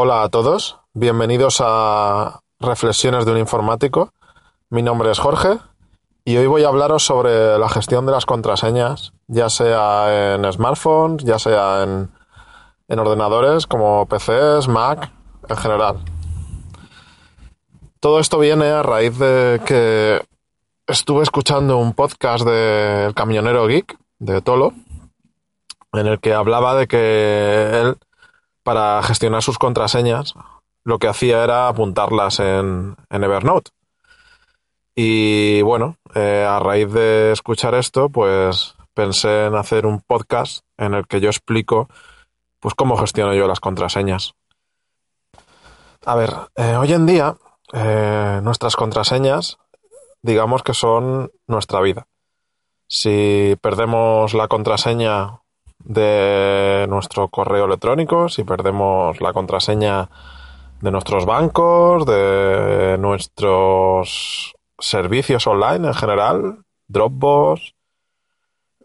Hola a todos, bienvenidos a Reflexiones de un informático. Mi nombre es Jorge y hoy voy a hablaros sobre la gestión de las contraseñas, ya sea en smartphones, ya sea en, en ordenadores como PCs, Mac, en general. Todo esto viene a raíz de que estuve escuchando un podcast del camionero geek de Tolo, en el que hablaba de que él, para gestionar sus contraseñas, lo que hacía era apuntarlas en, Evernote. Y bueno, eh, a raíz de escuchar esto, pues pensé en hacer un podcast en el que yo explico pues cómo gestiono yo las contraseñas. A ver, eh, hoy en día eh, nuestras contraseñas digamos que son nuestra vida. Si perdemos la contraseña de nuestro correo electrónico, si perdemos la contraseña de nuestros bancos, de nuestros servicios online en general, Dropbox,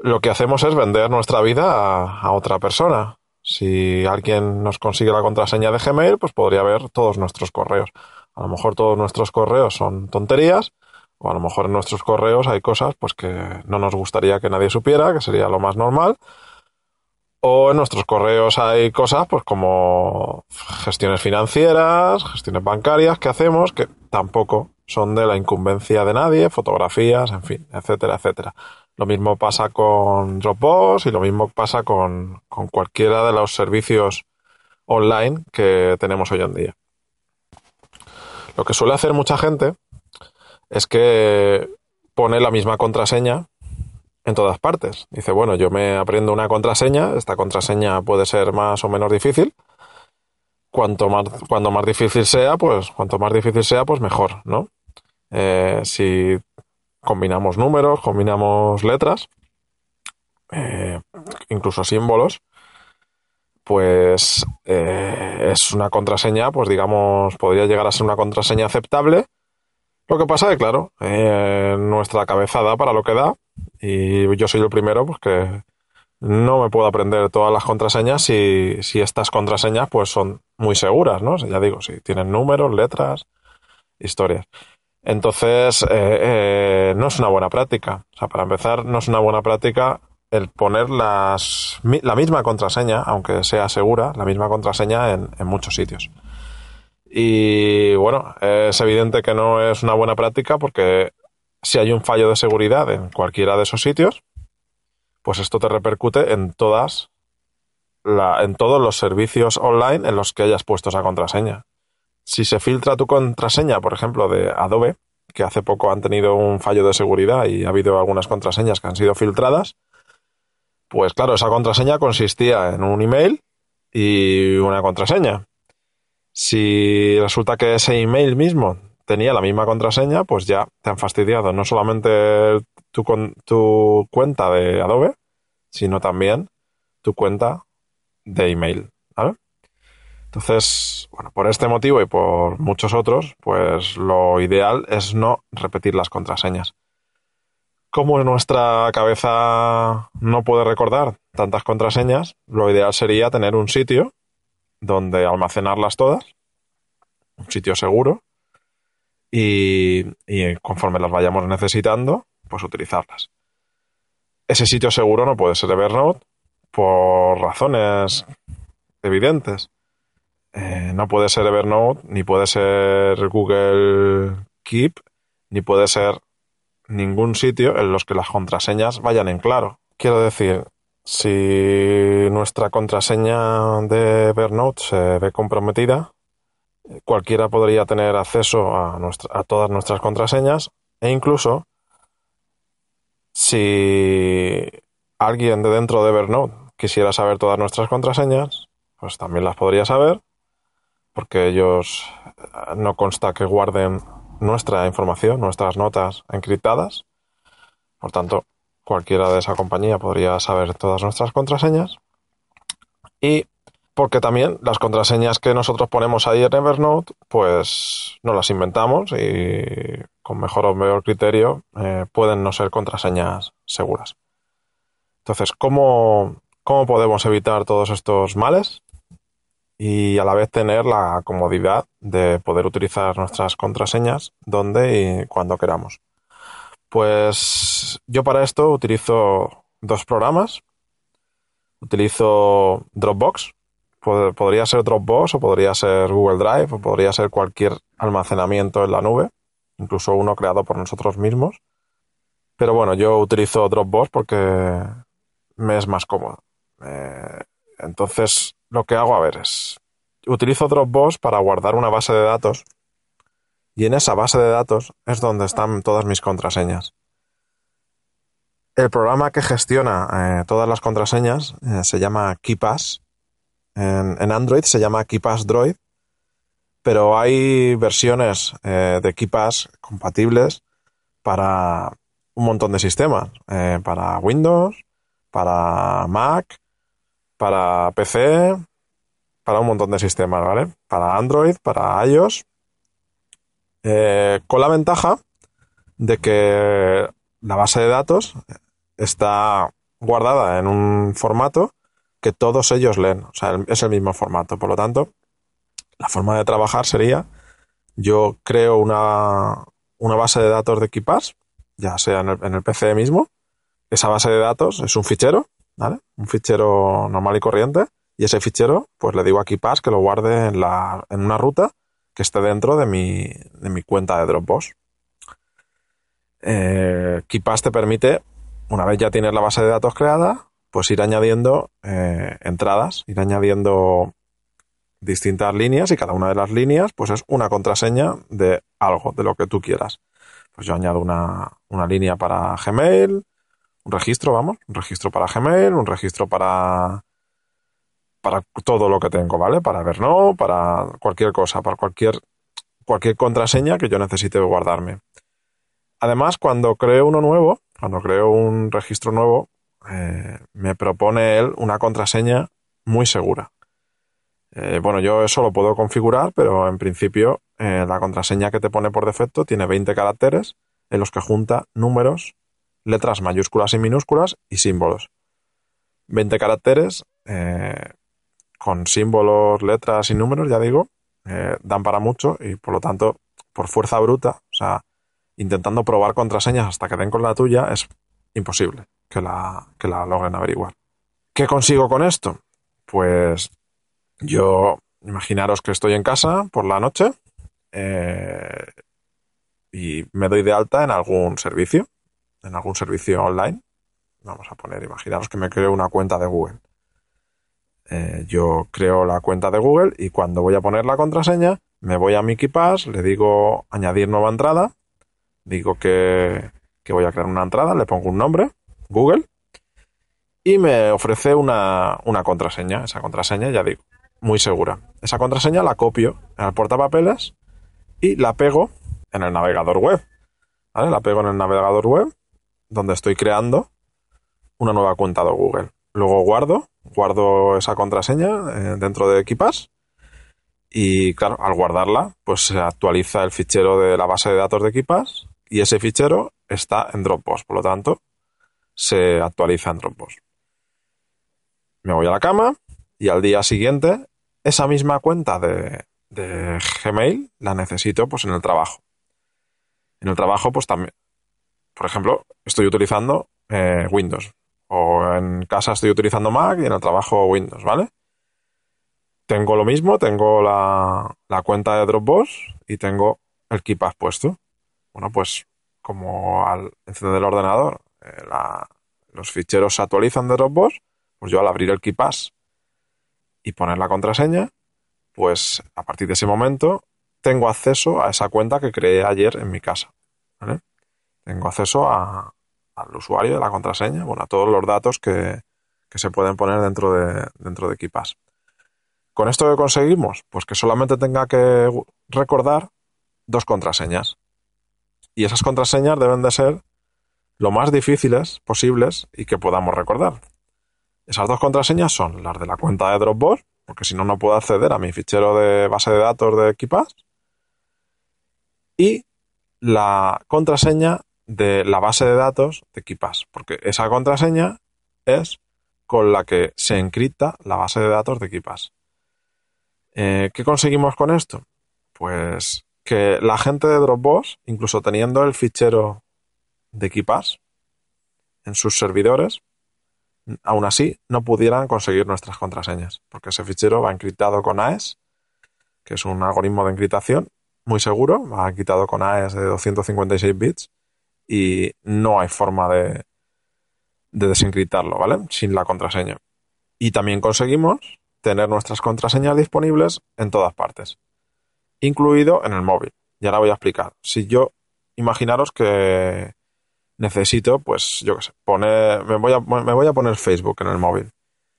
lo que hacemos es vender nuestra vida a, otra persona. Si alguien nos consigue la contraseña de Gmail, pues podría ver todos nuestros correos. A lo mejor todos nuestros correos son tonterías, o a lo mejor en nuestros correos hay cosas pues que no nos gustaría que nadie supiera, que sería lo más normal. O en nuestros correos hay cosas pues como gestiones financieras, gestiones bancarias que hacemos que tampoco son de la incumbencia de nadie, fotografías, en fin, etcétera, etcétera. Lo mismo pasa con Dropbox y lo mismo pasa con, con cualquiera de los servicios online que tenemos hoy en día. Lo que suele hacer mucha gente es que pone la misma contraseña en todas partes. Dice, bueno, yo me aprendo una contraseña, esta contraseña puede ser más o menos difícil. Cuanto más, cuando más difícil sea, pues cuanto más difícil sea, pues mejor, ¿no? Eh, si combinamos números, combinamos letras, eh, incluso símbolos, pues eh, es una contraseña, pues digamos, podría llegar a ser una contraseña aceptable. Lo que pasa es que, claro, eh, nuestra cabeza da para lo que da y yo soy el primero, pues que no me puedo aprender todas las contraseñas si, si estas contraseñas pues son muy seguras, ¿no? Ya digo, si tienen números, letras, historias. Entonces, eh, eh, no es una buena práctica. O sea, para empezar, no es una buena práctica el poner las, la misma contraseña, aunque sea segura, la misma contraseña en, en, muchos sitios. Y bueno, es evidente que no es una buena práctica porque si hay un fallo de seguridad en cualquiera de esos sitios, pues esto te repercute en todas la, en todos los servicios online en los que hayas puesto esa contraseña. Si se filtra tu contraseña, por ejemplo, de Adobe, que hace poco han tenido un fallo de seguridad y ha habido algunas contraseñas que han sido filtradas, pues claro, esa contraseña consistía en un email y una contraseña. Si resulta que ese email mismo tenía la misma contraseña, pues ya te han fastidiado no solamente tu, cuenta de Adobe, sino también tu cuenta de email. Entonces, bueno, por este motivo y por muchos otros, pues lo ideal es no repetir las contraseñas. Como nuestra cabeza no puede recordar tantas contraseñas, lo ideal sería tener un sitio donde almacenarlas todas, un sitio seguro, y, y conforme las vayamos necesitando, pues utilizarlas. Ese sitio seguro no puede ser Evernote por razones evidentes eh, no puede ser Evernote, ni puede ser Google Keep, ni puede ser ningún sitio en los que las contraseñas vayan en claro. Quiero decir, si nuestra contraseña de Evernote se ve comprometida, cualquiera podría tener acceso a, nuestra, a todas nuestras contraseñas e incluso si alguien de dentro de Evernote quisiera saber todas nuestras contraseñas, pues también las podría saber, porque ellos eh, no consta que guarden nuestra información, nuestras notas encriptadas. Por tanto, cualquiera de esa compañía podría saber todas nuestras contraseñas. Y porque también las contraseñas que nosotros ponemos ahí en Evernote, pues no las inventamos y con mejor o peor criterio eh, pueden no ser contraseñas seguras. Entonces, ¿cómo, ¿cómo podemos evitar todos estos males? Y a la vez tener la comodidad de poder utilizar nuestras contraseñas donde y cuando queramos. Pues yo para esto utilizo dos programas. Utilizo Dropbox, podría ser Dropbox o podría ser Google Drive o podría ser cualquier almacenamiento en la nube, incluso uno creado por nosotros mismos. Pero bueno, yo utilizo Dropbox porque me es más cómodo. Eh, entonces, lo que hago, a ver, es utilizo Dropbox para guardar una base de datos y en esa base de datos es donde están todas mis contraseñas. El programa que gestiona eh, todas las contraseñas eh, se llama KeePass en, Android se llama KeePass Droid, pero hay versiones eh, de KeePass compatibles para un montón de sistemas, para Windows, para Mac, para PC, para un montón de sistemas, ¿vale? Para Android, para iOS, eh, con la ventaja de que la base de datos está guardada en un formato que todos ellos leen. O sea, es el mismo formato. Por lo tanto, la forma de trabajar sería, yo creo una, base de datos de Keepass, ya sea en el, PC mismo. Esa base de datos es un fichero, ¿vale? Un fichero normal y corriente. Y ese fichero, pues le digo a Keepass que lo guarde en, la, en una ruta que esté dentro de mi, de mi cuenta de Dropbox. Eh, KeePass te permite, una vez ya tienes la base de datos creada, pues ir añadiendo eh, entradas, ir añadiendo distintas líneas y cada una de las líneas pues es una contraseña de algo, de lo que tú quieras. Pues yo añado una, línea para Gmail, un registro, vamos, un registro para Gmail, un registro para para todo lo que tengo, ¿vale? Para ver no, para cualquier cosa, para cualquier cualquier contraseña que yo necesite guardarme. Además, cuando creo uno nuevo, cuando creo un registro nuevo, eh, me propone él una contraseña muy segura. Eh, bueno, yo eso lo puedo configurar, pero en principio eh, la contraseña que te pone por defecto tiene 20 caracteres en los que junta números, letras mayúsculas y minúsculas y símbolos. 20 caracteres con símbolos, letras y números, ya digo, dan para mucho y por lo tanto, por fuerza bruta, o sea, intentando probar contraseñas hasta que den con la tuya es imposible que la, que la logren averiguar. ¿Qué consigo con esto? Pues yo, imaginaros que estoy en casa por la noche eh, y me doy de alta en algún servicio, en algún servicio online. Vamos a poner, imaginaros que me creo una cuenta de Google. Eh, yo creo la cuenta de Google y cuando voy a poner la contraseña, me voy a Mickey Pass, le digo añadir nueva entrada, digo que, que voy a crear una entrada, le pongo un nombre Google y me ofrece una, contraseña. Esa contraseña, ya digo, muy segura. Esa contraseña la copio en el portapapeles y la pego en el navegador web. La pego en el navegador web donde estoy creando una nueva cuenta de Google. Luego guardo, guardo esa contraseña eh, dentro de Equipas y claro, al guardarla, pues se actualiza el fichero de la base de datos de Equipas y ese fichero está en Dropbox. Por lo tanto, se actualiza en Dropbox. Me voy a la cama y al día siguiente esa misma cuenta de, Gmail la necesito pues en el trabajo. En el trabajo pues también, por ejemplo, estoy utilizando eh, Windows o en casa estoy utilizando Mac y en el trabajo Windows, ¿vale? Tengo lo mismo, tengo la, la cuenta de Dropbox y tengo el KeePass puesto. Bueno, pues como al encender el ordenador eh, los ficheros se actualizan de Dropbox, pues yo al abrir el KeePass y poner la contraseña, pues a partir de ese momento tengo acceso a esa cuenta que creé ayer en mi casa. Tengo acceso al usuario de la contraseña, bueno, a todos los datos que, se pueden poner dentro de, dentro de KeePass. ¿Con esto que conseguimos? Pues que solamente tenga que recordar dos contraseñas. Y esas contraseñas deben de ser lo más difíciles posibles y que podamos recordar. Esas dos contraseñas son las de la cuenta de Dropbox, porque si no, no puedo acceder a mi fichero de base de datos de Equipas, y la contraseña de la base de datos de Equipas, porque esa contraseña es con la que se encripta la base de datos de Equipas. Eh, ¿Qué conseguimos con esto? Pues que la gente de Dropbox, incluso teniendo el fichero de Equipas en sus servidores, aún así no pudieran conseguir nuestras contraseñas, porque ese fichero va encriptado con AES, que es un algoritmo de encriptación muy seguro, va encriptado con AES de 256 bits y no hay forma de, de desencriptarlo, ¿vale? Sin la contraseña. Y también conseguimos tener nuestras contraseñas disponibles en todas partes, incluido en el móvil. Y ahora voy a explicar. Si yo, imaginaros que necesito, pues, yo qué sé, poner, me voy, a, me voy a poner Facebook en el móvil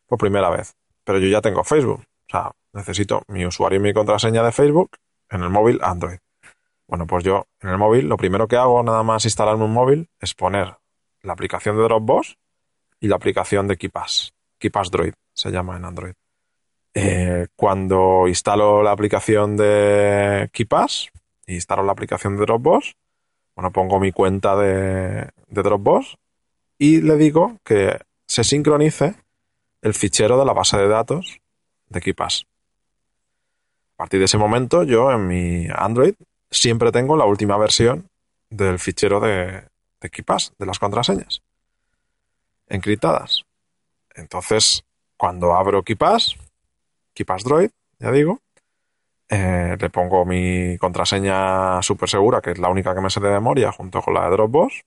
por primera vez, pero yo ya tengo Facebook. O sea, necesito mi usuario y mi contraseña de Facebook en el móvil Android. Bueno, pues yo en el móvil lo primero que hago nada más instalarme un móvil es poner la aplicación de Dropbox y la aplicación de KeePass. KeePass Droid se llama en Android. Eh, cuando instalo la aplicación de KeePass e instalo la aplicación de Dropbox, bueno, pongo mi cuenta de, de Dropbox y le digo que se sincronice el fichero de la base de datos de KeePass. A partir de ese momento, yo en mi Android siempre tengo la última versión del fichero de, de de las contraseñas encriptadas. Entonces, cuando abro KeePass, KeePass Droid, ya digo, eh, le pongo mi contraseña súper segura, que es la única que me sé de memoria, junto con la de Dropbox,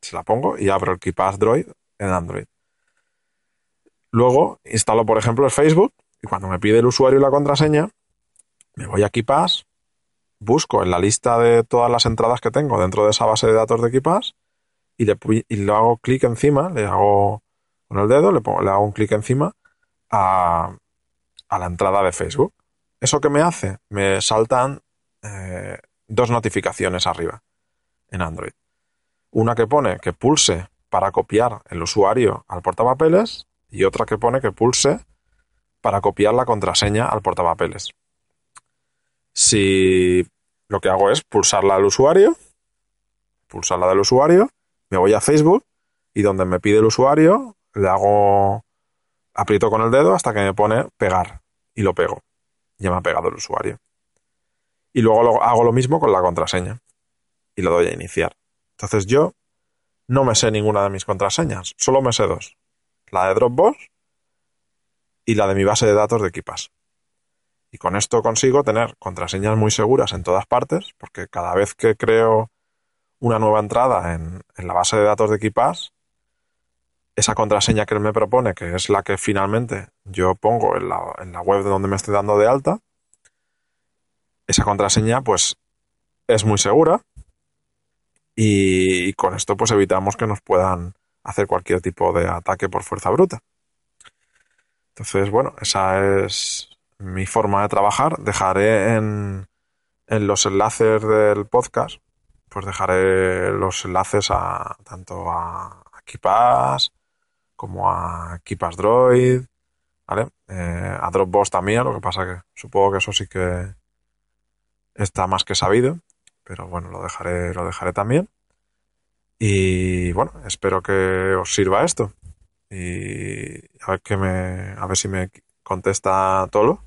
se la pongo y abro el KeePass Droid en Android. Luego instalo, por ejemplo, el Facebook y cuando me pide el usuario y la contraseña, me voy a KeePass, busco en la lista de todas las entradas que tengo dentro de esa base de datos de KeePass y le, y hago clic encima, le hago con el dedo, le, pongo, le hago un clic encima a, la entrada de Facebook. ¿Eso que me hace? Me saltan eh, dos notificaciones arriba en Android. Una que pone que pulse para copiar el usuario al portapapeles y otra que pone que pulse para copiar la contraseña al portapapeles. Si lo que hago es pulsarla al usuario, pulsarla del usuario me voy a Facebook y donde me pide el usuario, le hago, aprieto con el dedo hasta que me pone pegar y lo pego. Ya me ha pegado el usuario. Y luego hago lo mismo con la contraseña y le doy a iniciar. Entonces yo no me sé ninguna de mis contraseñas, solo me sé dos. La de Dropbox y la de mi base de datos de Equipas. Y con esto consigo tener contraseñas muy seguras en todas partes, porque cada vez que creo una nueva entrada en, la base de datos de Equipas, esa contraseña que él me propone, que es la que finalmente yo pongo en la, web de donde me estoy dando de alta, esa contraseña pues es muy segura y, con esto pues evitamos que nos puedan hacer cualquier tipo de ataque por fuerza bruta. Entonces, bueno, esa es mi forma de trabajar. Dejaré en, en los enlaces del podcast pues dejaré los enlaces a tanto a, KeePass como a KeePass Droid, ¿vale? Eh, a Dropbox también, lo que pasa que supongo que eso sí que está más que sabido, pero bueno, lo dejaré, lo dejaré también. Y bueno, espero que os sirva esto. Y a ver que me, a ver si me contesta Tolo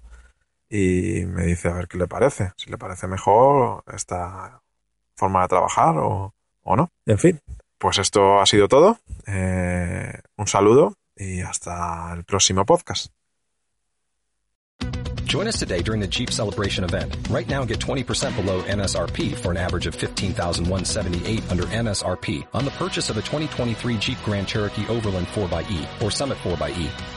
y me dice a ver qué le parece. Si le parece mejor esta forma de trabajar o, o no. En fin, pues esto ha sido todo. Eh, un saludo y hasta el próximo podcast. Join us today during the Jeep Celebration event. Right now, get 20% below MSRP for an average of 15178 under MSRP on the purchase of a 2023 Jeep Grand Cherokee Overland 4xE or Summit 4xE.